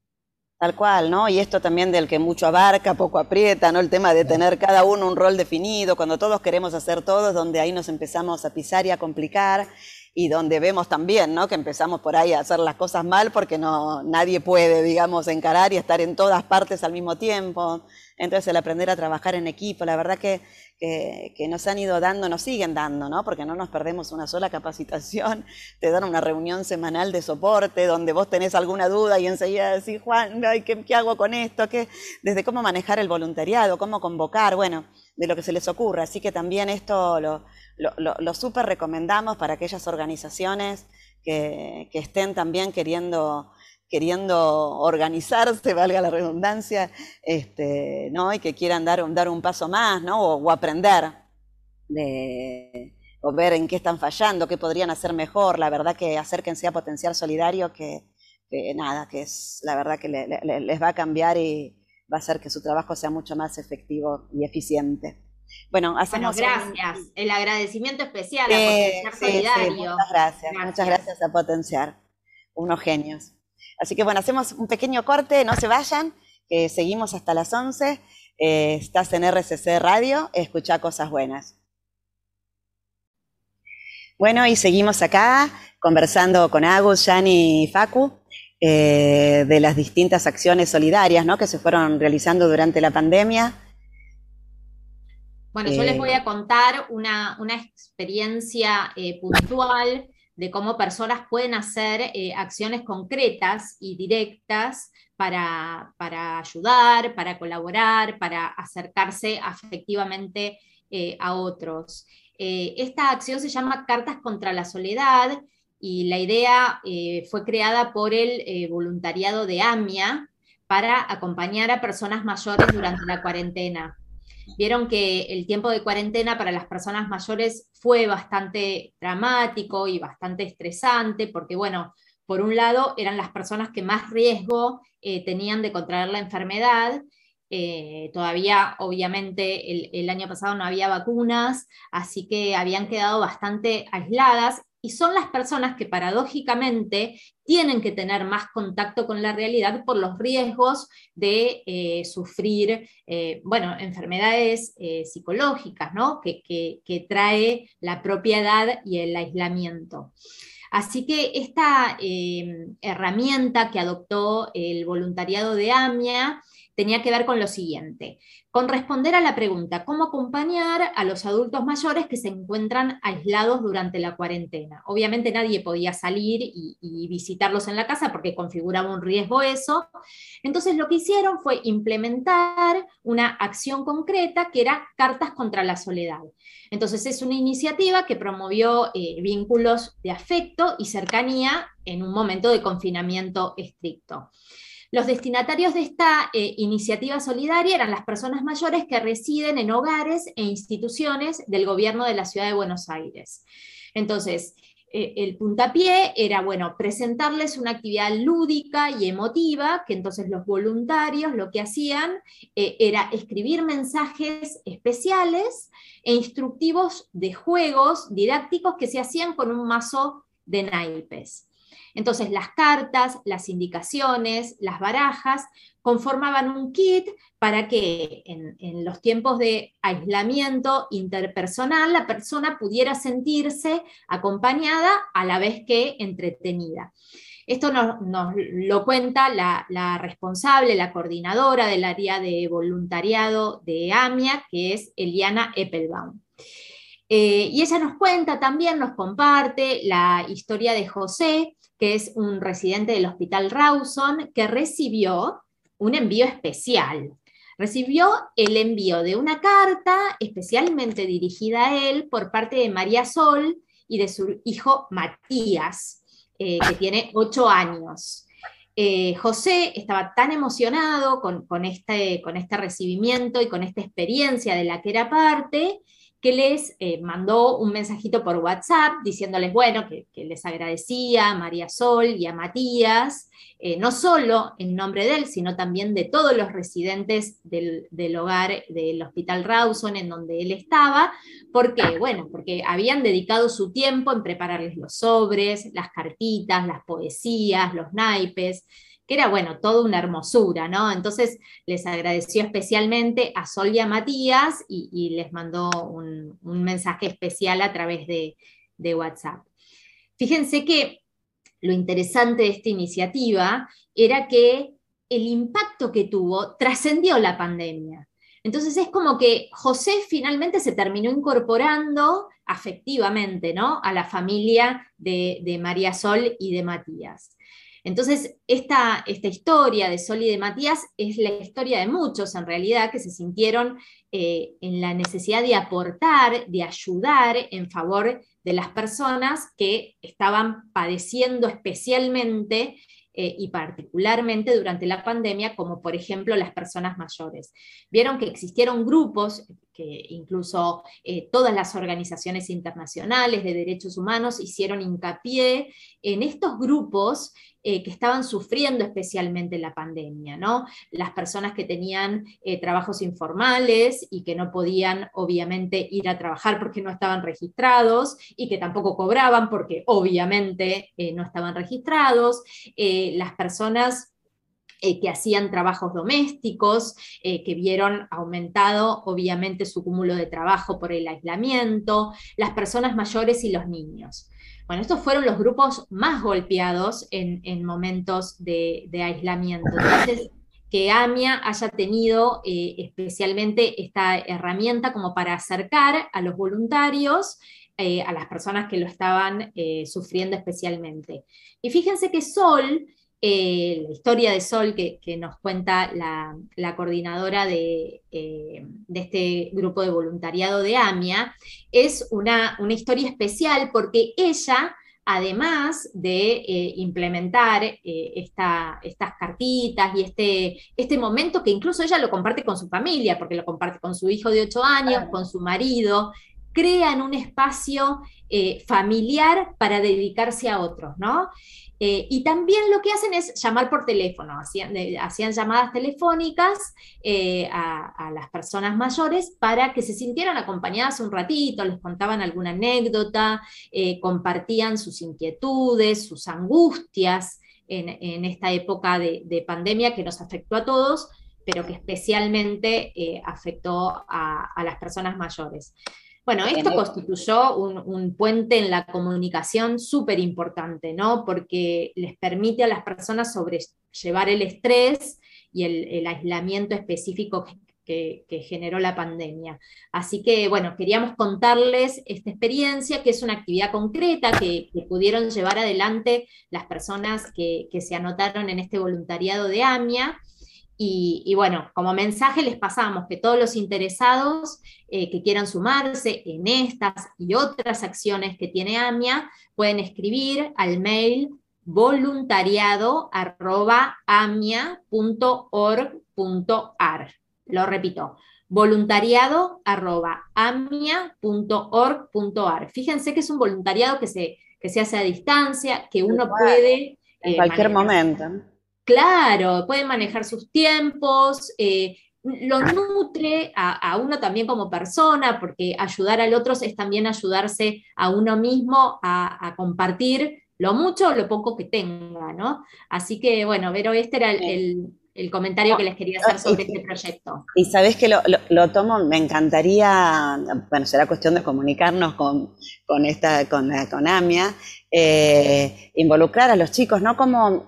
Tal cual, ¿no? Y esto también del que mucho abarca, poco aprieta, ¿no? El tema de tener cada uno un rol definido, cuando todos queremos hacer todo, es donde ahí nos empezamos a pisar y a complicar y donde vemos también, ¿no? Que empezamos por ahí a hacer las cosas mal porque no nadie puede, digamos, encarar y estar en todas partes al mismo tiempo. Entonces el aprender a trabajar en equipo, la verdad que, que, nos han ido dando, nos siguen dando, ¿no? Porque no nos perdemos una sola capacitación, te dan una reunión semanal de soporte donde vos tenés alguna duda y enseguida decís, Juan, ¿qué, qué hago con esto? ¿Qué? Desde cómo manejar el voluntariado, cómo convocar, bueno, de lo que se les ocurra. Así que también esto lo, súper recomendamos para aquellas organizaciones que, que estén también queriendo queriendo organizarse, valga la redundancia, este, ¿no? y que quieran dar, dar un paso más ¿no? o, aprender de, o ver en qué están fallando, qué podrían hacer mejor. La verdad que acérquense a Potencial Solidario, que, nada, que es la verdad que les va a cambiar y va a hacer que su trabajo sea mucho más efectivo y eficiente. Bueno, hacemos gracias. El agradecimiento especial a Potenciar Solidario. muchas gracias, muchas gracias a Potenciar. Unos genios. Así que bueno, hacemos un pequeño corte, no se vayan, seguimos hasta las 11. Eh, estás en RCC Radio, escucha cosas buenas. Bueno, y seguimos acá conversando con Agus, Yani y Facu eh, de las distintas acciones solidarias ¿no? que se fueron realizando durante la pandemia. Bueno, yo les voy a eh, contar una, una experiencia puntual de cómo personas pueden hacer eh, acciones concretas y directas para, ayudar, para colaborar, para acercarse afectivamente eh, a otros. Eh, esta acción se llama Cartas contra la Soledad y la idea fue creada por el voluntariado de AMIA para acompañar a personas mayores durante la cuarentena. Vieron que el tiempo de cuarentena para las personas mayores fue bastante dramático y bastante estresante, porque bueno, por un lado eran las personas que más riesgo eh, tenían de contraer la enfermedad. Eh, todavía, obviamente, el año pasado no había vacunas, así que habían quedado bastante aisladas y son las personas que paradójicamente tienen que tener más contacto con la realidad por los riesgos de eh, sufrir, eh, bueno, enfermedades eh, psicológicas, ¿no? Que, que, trae la propiedad y el aislamiento. Así que esta herramienta que adoptó el voluntariado de AMIA tenía que ver con lo siguiente, con responder a la pregunta, ¿cómo acompañar a los adultos mayores que se encuentran aislados durante la cuarentena? Obviamente nadie podía salir y, visitarlos en la casa porque configuraba un riesgo eso. Entonces lo que hicieron fue implementar una acción concreta que era Cartas contra la Soledad. Entonces es una iniciativa que promovió eh, vínculos de afecto y cercanía en un momento de confinamiento estricto. Los destinatarios de esta eh, iniciativa solidaria eran las personas mayores que residen en hogares e instituciones del gobierno de la ciudad de Buenos Aires. Entonces, eh, el puntapié era, bueno, presentarles una actividad lúdica y emotiva, que entonces los voluntarios lo que hacían eh, era escribir mensajes especiales e instructivos de juegos didácticos que se hacían con un mazo de naipes. Entonces las cartas, las indicaciones, las barajas conformaban un kit para que en, los tiempos de aislamiento interpersonal la persona pudiera sentirse acompañada a la vez que entretenida. Esto nos, lo cuenta la, responsable, la coordinadora del área de voluntariado de AMIA, que es Eliana Eppelbaum. Eh, y ella nos cuenta también, nos comparte la historia de José, que es un residente del Hospital Rawson, que recibió un envío especial. Recibió el envío de una carta especialmente dirigida a él por parte de María Sol y de su hijo Matías, eh, que tiene ocho años. Eh, José estaba tan emocionado con, este, con este recibimiento y con esta experiencia de la que era parte, que les eh, mandó un mensajito por WhatsApp diciéndoles, bueno, que, les agradecía a María Sol y a Matías, eh, no solo en nombre de él, sino también de todos los residentes del, hogar del Hospital Rawson en donde él estaba, porque, bueno, porque habían dedicado su tiempo en prepararles los sobres, las cartitas, las poesías, los naipes, que era, bueno, toda una hermosura, ¿no? Entonces les agradeció especialmente a Sol y a Matías y, les mandó un, mensaje especial a través de, WhatsApp. Fíjense que lo interesante de esta iniciativa era que el impacto que tuvo trascendió la pandemia. Entonces es como que José finalmente se terminó incorporando afectivamente ¿no? a la familia de, María Sol y de Matías. Entonces, esta, esta, historia de Sol y de Matías es la historia de muchos, en realidad, que se sintieron eh, en la necesidad de aportar, de ayudar en favor de las personas que estaban padeciendo especialmente eh, y particularmente durante la pandemia, como por ejemplo las personas mayores. Vieron que existieron grupos incluso eh, todas las organizaciones internacionales de derechos humanos hicieron hincapié en estos grupos eh, que estaban sufriendo especialmente la pandemia, ¿no? Las personas que tenían eh, trabajos informales y que no podían obviamente ir a trabajar porque no estaban registrados y que tampoco cobraban porque obviamente no estaban registrados, las personas que hacían trabajos domésticos, que vieron aumentado obviamente su cúmulo de trabajo por el aislamiento, las personas mayores y los niños. Bueno, estos fueron los grupos más golpeados en, momentos de, aislamiento. Entonces, que AMIA haya tenido eh, especialmente esta herramienta como para acercar a los voluntarios, eh, a las personas que lo estaban eh, sufriendo especialmente. Y fíjense que Sol eh, la historia de Sol que, nos cuenta la, coordinadora de, eh, de, este grupo de voluntariado de AMIA, es una, una historia especial porque ella, además de eh, implementar estas cartitas y este, este momento que incluso ella lo comparte con su familia, porque lo comparte con su hijo de 8 años, con su marido, crean un espacio familiar para dedicarse a otros, ¿no? Eh, y también lo que hacen es llamar por teléfono, hacían, hacían llamadas telefónicas eh, a, las personas mayores para que se sintieran acompañadas un ratito, les contaban alguna anécdota, eh, compartían sus inquietudes, sus angustias en, esta época de, pandemia que nos afectó a todos, pero que especialmente afectó a las personas mayores. Bueno, esto constituyó un, puente en la comunicación súper importante, ¿no? Porque les permite a las personas sobrellevar el estrés y el, aislamiento específico que, generó la pandemia. Así que, bueno, queríamos contarles esta experiencia, que es una actividad concreta que, pudieron llevar adelante las personas que, que se anotaron en este voluntariado de AMIA y, bueno, como mensaje les pasamos que todos los interesados eh, que quieran sumarse en estas y otras acciones que tiene AMIA pueden escribir al mail voluntariado.amia.org.ar. Lo repito, voluntariado.amia.org.ar. Fíjense que es un voluntariado que se, que se hace a distancia, que uno puede... en cualquier eh, momento. Claro, pueden manejar sus tiempos, eh, lo nutre a, uno también como persona, porque ayudar al otro es también ayudarse a uno mismo a, compartir lo mucho o lo poco que tenga, ¿no? Así que, bueno, Vero, este era el, comentario que les quería hacer sobre este proyecto. Y sabes que lo, tomo, me encantaría, bueno, será cuestión de comunicarnos con, esta, con, con AMIA, eh, involucrar a los chicos, ¿no? Como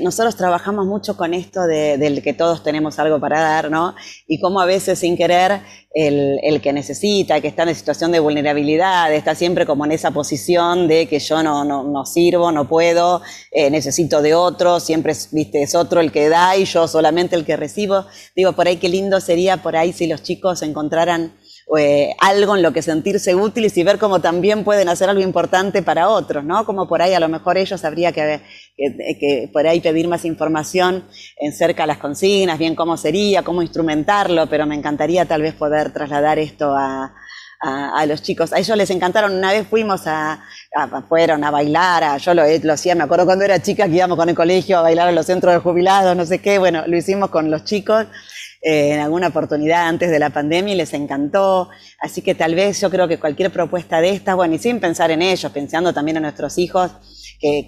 nosotros trabajamos mucho con esto de, del que todos tenemos algo para dar, ¿no? Y cómo a veces sin querer el, que necesita, que está en situación de vulnerabilidad, está siempre como en esa posición de que yo no, no, sirvo, no puedo, eh, necesito de otro, siempre es, viste, es otro el que da y yo solamente el que recibo. Digo, por ahí qué lindo sería por ahí si los chicos encontraran eh, algo en lo que sentirse útiles y ver cómo también pueden hacer algo importante para otros, ¿no? Como por ahí a lo mejor ellos habría que, que, por ahí pedir más información en cerca a las consignas, bien cómo sería, cómo instrumentarlo, pero me encantaría tal vez poder trasladar esto a, a, los chicos. A ellos les encantaron. Una vez fuimos a, fueron a bailar, a, yo lo, lo, hacía, me acuerdo cuando era chica que íbamos con el colegio a bailar en los centros de jubilados, no sé qué. Bueno, lo hicimos con los chicos eh, en alguna oportunidad antes de la pandemia y les encantó. Así que tal vez yo creo que cualquier propuesta de estas, bueno, y sin pensar en ellos, pensando también en nuestros hijos,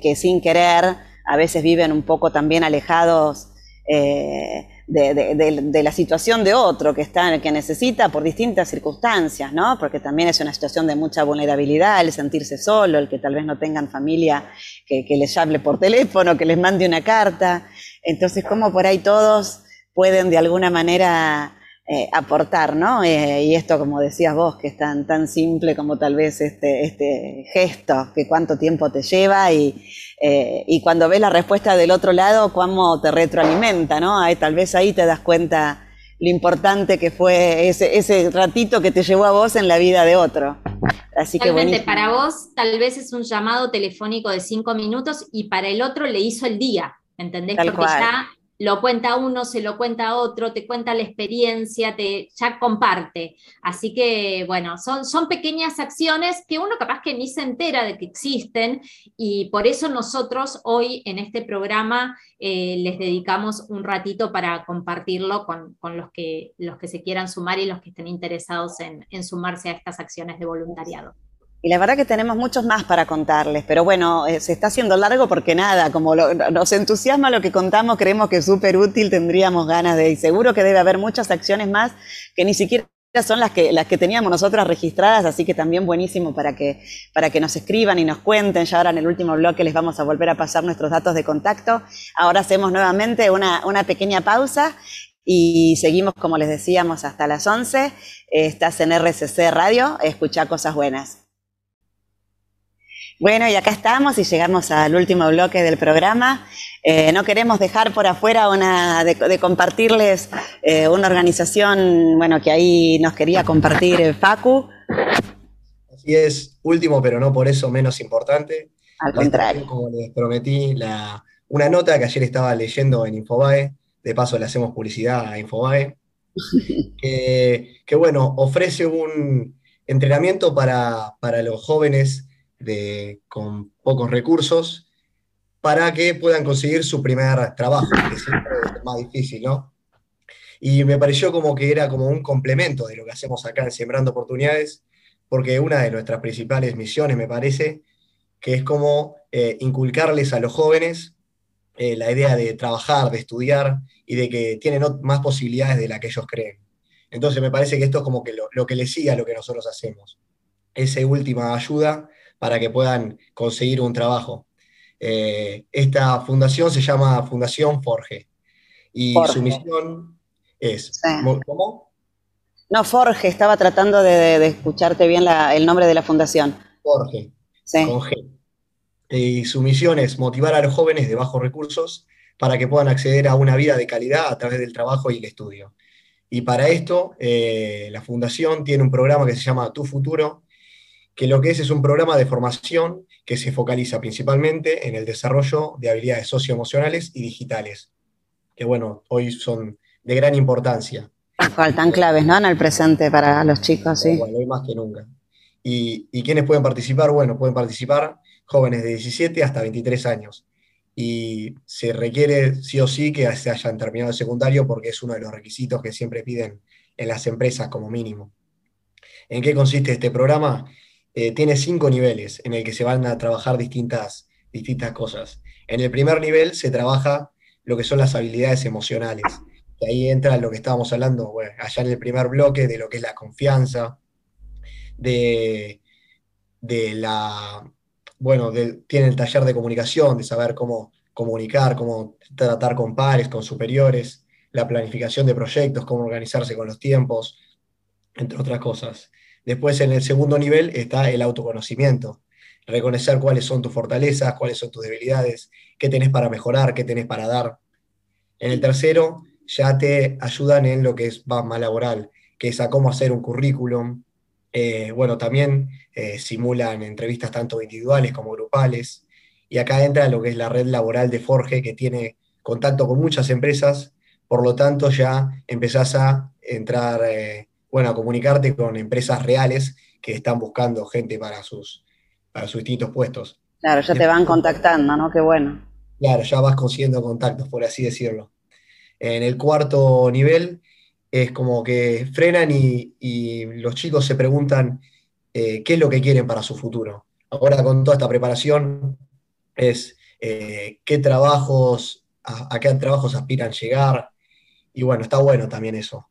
que, sin querer a veces viven un poco también alejados. Eh, de, la situación de otro que está, que necesita por distintas circunstancias, ¿no? Porque también es una situación de mucha vulnerabilidad, el sentirse solo, el que tal vez no tengan familia que, que les hable por teléfono, que les mande una carta. Entonces, como por ahí todos pueden de alguna manera eh, aportar, ¿no? Eh, y esto, como decías vos, que es tan, tan simple como tal vez este, este gesto, que cuánto tiempo te lleva y, eh, y cuando ves la respuesta del otro lado, cómo te retroalimenta, ¿no? tal vez ahí te das cuenta lo importante que fue ese, ese ratito que te llevó a vos en la vida de otro. Así que para vos tal vez es un llamado telefónico de cinco minutos y para el otro le hizo el día, ¿entendés? Porque ya lo cuenta uno, se lo cuenta otro, te cuenta la experiencia, te ya comparte. Así que, bueno, son, son pequeñas acciones que uno capaz que ni se entera de que existen y por eso nosotros hoy en este programa eh, les dedicamos un ratito para compartirlo con, los, que, los que se quieran sumar y los que estén interesados en sumarse a estas acciones de voluntariado. Y la verdad que tenemos muchos más para contarles, pero bueno, eh, se está haciendo largo porque nada, como nos entusiasma lo que contamos, creemos que es súper útil, tendríamos ganas de, y seguro que debe haber muchas acciones más que ni siquiera son las que, las que teníamos nosotras registradas, así que también buenísimo para que, para que nos escriban y nos cuenten. Ya ahora en el último bloque les vamos a volver a pasar nuestros datos de contacto. Ahora hacemos nuevamente una, una pequeña pausa y seguimos, como les decíamos, hasta las 11. Estás en RCC Radio, escucha cosas buenas. Bueno, y acá estamos y llegamos al último bloque del programa. Eh, no queremos dejar por afuera una, de, compartirles eh, una organización, bueno, que ahí nos quería compartir el Facu. Así es, último, pero no por eso menos importante. Al contrario. Como les prometí, la, una nota que ayer estaba leyendo en Infobae, de paso le hacemos publicidad a Infobae, que, que bueno, ofrece un entrenamiento para, para los jóvenes de, con pocos recursos para que puedan conseguir su primer trabajo, que siempre es más difícil, ¿no? Y me pareció como que era como un complemento de lo que hacemos acá en Sembrando Oportunidades, porque una de nuestras principales misiones, me parece, que es como eh, inculcarles a los jóvenes eh, la idea de trabajar, de estudiar y de que tienen más posibilidades de las que ellos creen. Entonces me parece que esto es como que lo, lo que le sigue a lo que nosotros hacemos. Esa última ayuda para que puedan conseguir un trabajo. Eh, esta fundación se llama Fundación Forge y su misión es... ¿Cómo? No, Forge, estaba tratando de, escucharte bien el nombre de la fundación. Forge, con G. Y su misión es motivar a los jóvenes de bajos recursos para que puedan acceder a una vida de calidad a través del trabajo y el estudio. Y para esto, eh, la fundación tiene un programa que se llama Tu Futuro, que lo que es es un programa de formación que se focaliza principalmente en el desarrollo de habilidades socioemocionales y digitales, que bueno, hoy son de gran importancia. Faltan claves, ¿no? En el presente para los chicos, sí. Bueno, hoy más que nunca. ¿Y, ¿Y quiénes pueden participar? Bueno, pueden participar jóvenes de 17 hasta 23 años. Y se requiere sí o sí que se hayan terminado el secundario porque es uno de los requisitos que siempre piden en las empresas como mínimo. ¿En qué consiste este programa? Eh, tiene cinco niveles en el que se van a trabajar distintas, distintas cosas. En el primer nivel se trabaja lo que son las habilidades emocionales. Y ahí entra lo que estábamos hablando allá en el primer bloque, de lo que es la confianza, de, de la, bueno, tiene el taller de comunicación, de saber cómo comunicar, cómo tratar con pares, con superiores, la planificación de proyectos, cómo organizarse con los tiempos, entre otras cosas. Después, en el segundo nivel, está el autoconocimiento. Reconocer cuáles son tus fortalezas, cuáles son tus debilidades, qué tenés para mejorar, qué tenés para dar. En el tercero, ya te ayudan en lo que es más laboral, que es a cómo hacer un currículum. Eh, bueno, también eh, simulan entrevistas tanto individuales como grupales. Y acá entra lo que es la red laboral de Forge, que tiene contacto con muchas empresas, por lo tanto ya empezás a entrar eh, bueno, a comunicarte con empresas reales que están buscando gente para sus, para sus distintos puestos. Claro, ya te van contactando, ¿no? Qué bueno. Claro, ya vas consiguiendo contactos, por así decirlo. En el cuarto nivel es como que frenan y, los chicos se preguntan eh, qué es lo que quieren para su futuro. Ahora con toda esta preparación es eh, qué trabajos, a, a, qué trabajos aspiran llegar. Y bueno, está bueno también eso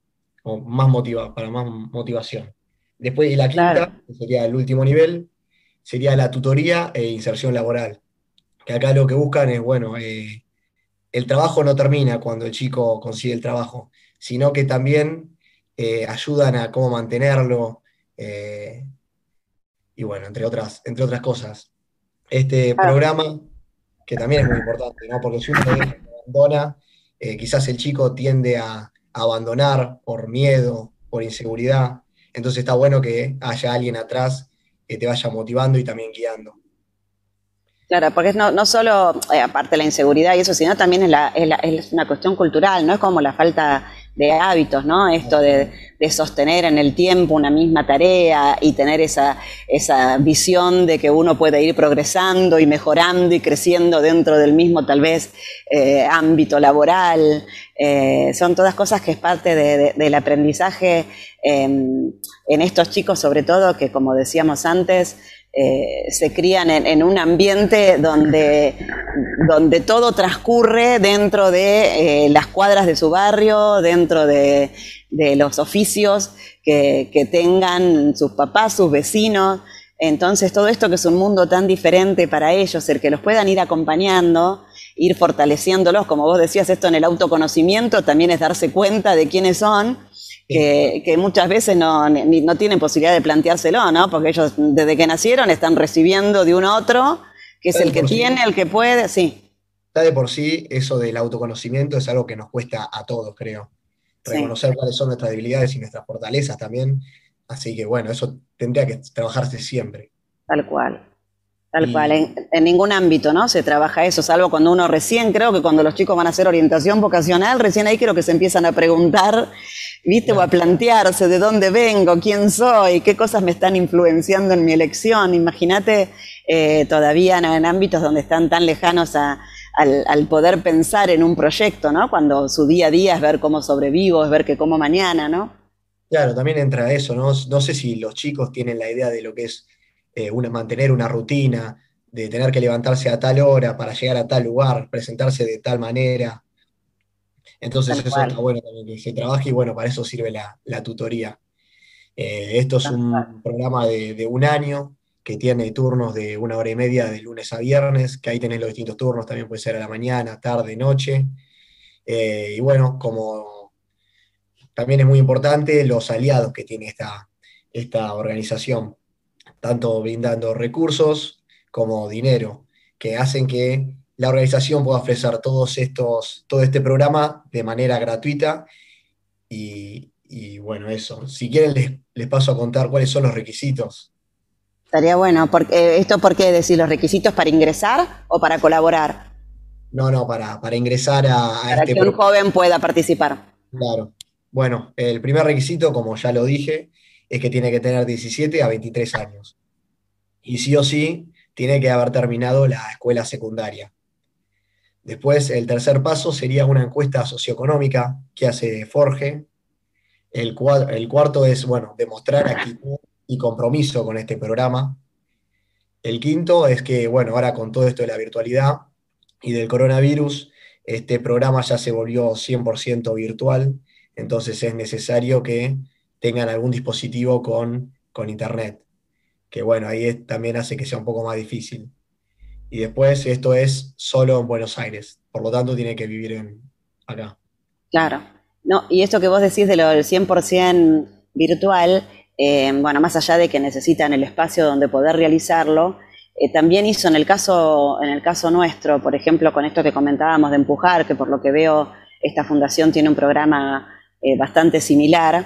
más motiva, para más motivación. Después, y la quinta, que sería el último nivel, sería la tutoría e inserción laboral. Que acá lo que buscan es, bueno, eh, el trabajo no termina cuando el chico consigue el trabajo, sino que también eh, ayudan a cómo mantenerlo, eh, y bueno, entre otras, entre otras cosas. Este programa, que también es muy importante, ¿no? porque si uno abandona, quizás el chico tiende a abandonar por miedo, por inseguridad, entonces está bueno que haya alguien atrás que te vaya motivando y también guiando. Claro, porque no, no solo, eh, aparte de la inseguridad y eso, sino también es, la, es, una cuestión cultural, ¿no? Es como la falta de hábitos, ¿no? Esto de, sostener en el tiempo una misma tarea y tener esa, esa visión de que uno puede ir progresando y mejorando y creciendo dentro del mismo, tal vez, eh, ámbito laboral. Eh, son todas cosas que es parte del aprendizaje em, en estos chicos, sobre todo, que como decíamos antes, eh, se crían en, un ambiente donde, donde todo transcurre dentro de eh, las cuadras de su barrio, dentro de, los oficios que, tengan sus papás, sus vecinos. Entonces, todo esto que es un mundo tan diferente para ellos, el que los puedan ir acompañando, ir fortaleciéndolos, como vos decías, esto en el autoconocimiento también es darse cuenta de quiénes son que, muchas veces no, no, tienen posibilidad de planteárselo, ¿no? Porque ellos desde que nacieron están recibiendo de un otro, que es el que tiene, el que puede, sí. Está de por sí, eso del autoconocimiento es algo que nos cuesta a todos, creo. Reconocer cuáles son nuestras debilidades y nuestras fortalezas también. Así que bueno, eso tendría que trabajarse siempre. Tal cual. Tal cual, en, ningún ámbito, ¿no? Se trabaja eso, salvo cuando uno recién, creo que cuando los chicos van a hacer orientación vocacional, recién ahí creo que se empiezan a preguntar, ¿viste? O a plantearse de dónde vengo, quién soy, qué cosas me están influenciando en mi elección. Imagínate eh, todavía en, ámbitos donde están tan lejanos al, poder pensar en un proyecto, ¿no? Cuando su día a día es ver cómo sobrevivo, es ver que como mañana, ¿no? Claro, también entra eso, ¿no? No sé si los chicos tienen la idea de lo que es eh, mantener una rutina, de tener que levantarse a tal hora para llegar a tal lugar, presentarse de tal manera. Entonces eso está bueno también que se trabaje y bueno, para eso sirve la, tutoría. Eh, esto es un programa de, un año que tiene turnos de una hora y media de lunes a viernes, que ahí tenés los distintos turnos, también puede ser a la mañana, tarde, noche. Eh, y bueno, como también es muy importante los aliados que tiene esta, esta organización tanto brindando recursos como dinero, que hacen que la organización pueda ofrecer todos estos, todo este programa de manera gratuita. Y, bueno, eso. Si quieren, les, paso a contar cuáles son los requisitos. Estaría bueno. Porque, eh, ¿Esto por qué decir los requisitos para ingresar o para colaborar? No, no, para, para ingresar a, para este que un joven pueda participar. Claro. Bueno, el primer requisito, como ya lo dije, es que tiene que tener 17 a 23 años. Y sí o sí, tiene que haber terminado la escuela secundaria. Después, el tercer paso sería una encuesta socioeconómica que hace Forge. El, cuarto es, bueno, demostrar actitud y compromiso con este programa. El quinto es que, bueno, ahora con todo esto de la virtualidad y del coronavirus, este programa ya se volvió 100% virtual, entonces es necesario que tengan algún dispositivo con, con internet, que bueno, ahí también hace que sea un poco más difícil. Y después esto es solo en Buenos Aires, por lo tanto tiene que vivir en, acá. Claro, no, y esto que vos decís de lo del 100% virtual, eh, bueno, más allá de que necesitan el espacio donde poder realizarlo, eh, también hizo en el caso en el caso nuestro, por ejemplo, con esto que comentábamos de empujar, que por lo que veo esta fundación tiene un programa eh, bastante similar,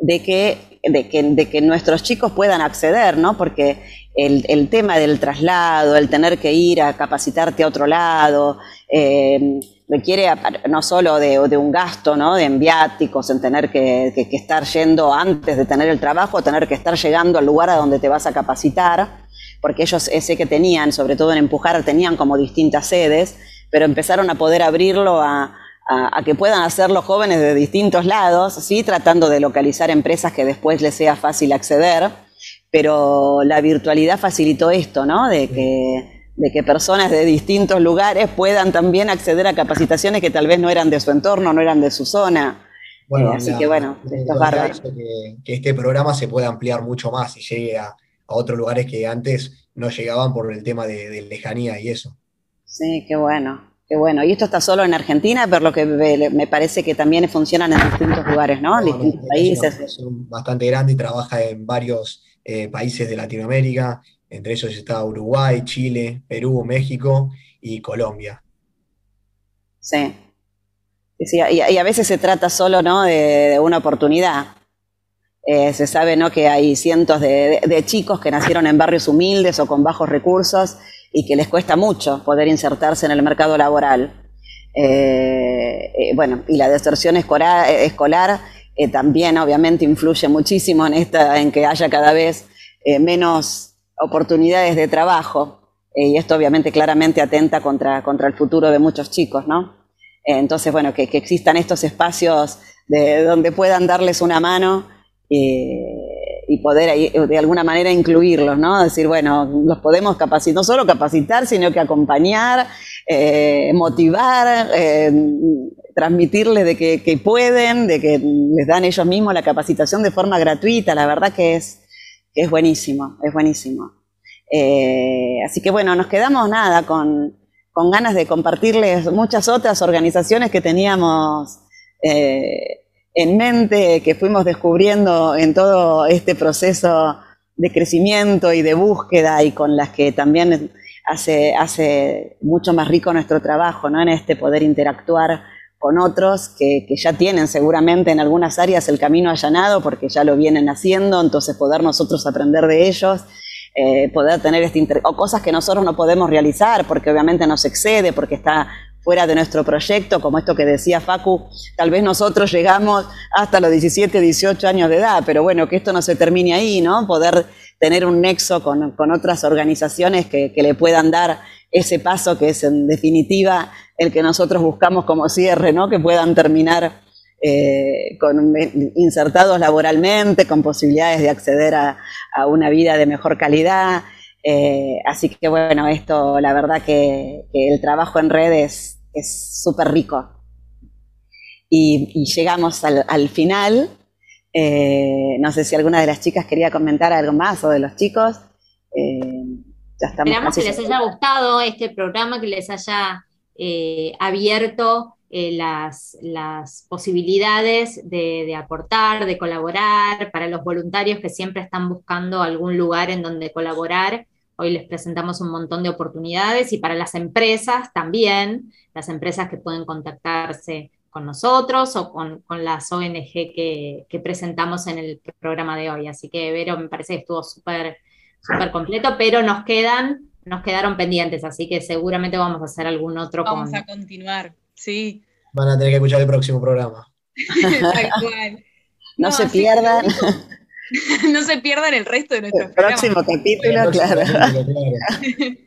de que, de que, de que nuestros chicos puedan acceder, ¿no? Porque el, el, tema del traslado, el tener que ir a capacitarte a otro lado, eh, requiere no solo de, de, un gasto, ¿no? De enviáticos, en tener que, que, estar yendo antes de tener el trabajo, tener que estar llegando al lugar a donde te vas a capacitar, porque ellos ese que tenían, sobre todo en empujar, tenían como distintas sedes, pero empezaron a poder abrirlo a, a, que puedan hacerlo jóvenes de distintos lados, ¿sí? tratando de localizar empresas que después les sea fácil acceder, pero la virtualidad facilitó esto, ¿no? De que, de que personas de distintos lugares puedan también acceder a capacitaciones que tal vez no eran de su entorno, no eran de su zona. Bueno, eh, así que bueno, esto es bárbaro. Que, este programa se pueda ampliar mucho más y llegue a, otros lugares que antes no llegaban por el tema de lejanía y eso. Sí, qué bueno. Qué bueno, y esto está solo en Argentina, pero lo que me parece que también funcionan en distintos lugares, ¿no? En distintos países. Es bastante grande y trabaja en varios eh, países de Latinoamérica, entre ellos está Uruguay, Chile, Perú, México y Colombia. Sí. y, a veces se trata solo ¿no? de, una oportunidad. Eh, se sabe ¿no? que hay cientos de, chicos que nacieron en barrios humildes o con bajos recursos y que les cuesta mucho poder insertarse en el mercado laboral. Eh, eh, bueno, y la deserción escolar, escolar también obviamente influye muchísimo en, esta, en que haya cada vez menos oportunidades de trabajo. y esto obviamente claramente atenta contra, contra el futuro de muchos chicos, ¿no? entonces, bueno, que, existan estos espacios de, donde puedan darles una mano poder de alguna manera incluirlos, ¿no? Decir, bueno, los podemos capacitar, no solo capacitar, sino que acompañar, eh, motivar, eh, transmitirles de que, pueden, de que les dan ellos mismos la capacitación de forma gratuita, la verdad que es, es buenísimo, es buenísimo. Eh, así que bueno, nos quedamos nada con, con ganas de compartirles muchas otras organizaciones que teníamos eh, en mente, que fuimos descubriendo en todo este proceso de crecimiento y de búsqueda y con las que también hace, mucho más rico nuestro trabajo, ¿no? En este poder interactuar con otros que, ya tienen seguramente en algunas áreas el camino allanado porque ya lo vienen haciendo, entonces poder nosotros aprender de ellos eh, poder tener este o cosas que nosotros no podemos realizar porque obviamente nos excede, porque está fuera de nuestro proyecto, como esto que decía Facu, tal vez nosotros llegamos hasta los 17, 18 años de edad, pero bueno, que esto no se termine ahí, ¿no? Poder tener un nexo con, con otras organizaciones que, que, le puedan dar ese paso que es en definitiva el que nosotros buscamos como cierre, ¿no? Que puedan terminar eh, con, insertados laboralmente, con posibilidades de acceder a, una vida de mejor calidad. Eh, así que bueno, esto, la verdad que, el trabajo en redes es súper rico. Y, llegamos al, final. Eh, no sé si alguna de las chicas quería comentar algo más o de los chicos. Esperamos que les haya gustado este programa, que les haya abierto eh, las, posibilidades de, aportar, de colaborar, para los voluntarios que siempre están buscando algún lugar en donde colaborar. Hoy les presentamos un montón de oportunidades y para las empresas también, las empresas que pueden contactarse con nosotros o con, las ONG que, presentamos en el programa de hoy. Así que, Vero, me parece que estuvo súper súper completo, pero nos quedan, nos quedaron pendientes, así que seguramente vamos a hacer algún otro. Vamos a continuar. Sí. Van a tener que escuchar el próximo programa. No, se pierdan. no se pierdan el resto de nuestros el próximo capítulo, claro.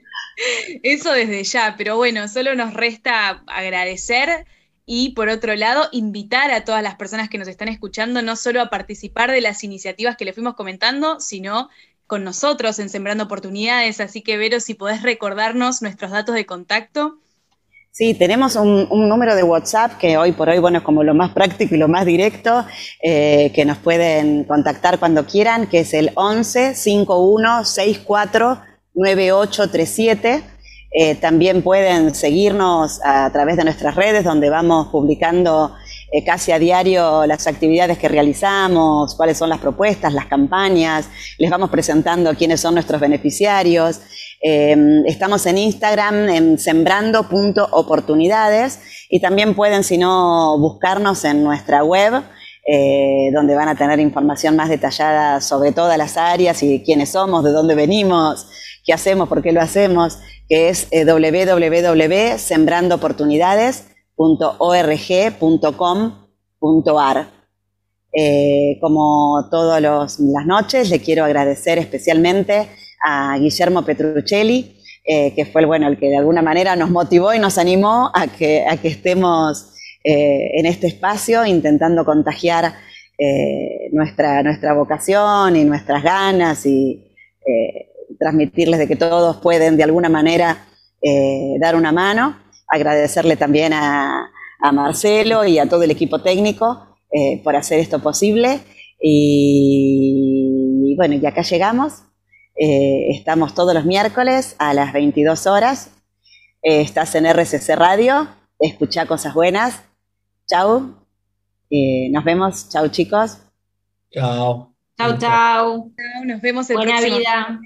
Eso desde ya, pero bueno, solo nos resta agradecer y por otro lado, invitar a todas las personas que nos están escuchando no solo a participar de las iniciativas que le fuimos comentando, sino con nosotros en Sembrando Oportunidades. Así que, Vero, si podés recordarnos nuestros datos de contacto. Sí, tenemos un, número de WhatsApp que hoy por hoy, bueno, es como lo más práctico y lo más directo, eh, que nos pueden contactar cuando quieran, que es el 11 51 64 9837. Eh, también pueden seguirnos a través de nuestras redes, donde vamos publicando eh, casi a diario las actividades que realizamos, cuáles son las propuestas, las campañas, les vamos presentando quiénes son nuestros beneficiarios. Eh, estamos en Instagram en sembrando.oportunidades y también pueden, si no, buscarnos en nuestra web, eh, donde van a tener información más detallada sobre todas las áreas y quiénes somos, de dónde venimos, qué hacemos, por qué lo hacemos, que es eh, www.sembrandoportunidades.org.com.ar. como todas las noches, le quiero agradecer especialmente a Guillermo Petruccelli, eh, que fue el, bueno, el que de alguna manera nos motivó y nos animó a que, a que estemos eh, en este espacio intentando contagiar eh, nuestra, nuestra vocación y nuestras ganas y transmitirles de que todos pueden de alguna manera dar una mano. Agradecerle también a, Marcelo y a todo el equipo técnico por hacer esto posible. Y, y bueno, y acá llegamos. Eh, estamos todos los miércoles a las 22 horas Eh, estás en RCC Radio, escucha cosas buenas. Chau. Eh, nos vemos. Chau, chicos. Chao. Chau, chau. Nos vemos el Buena próximo vida.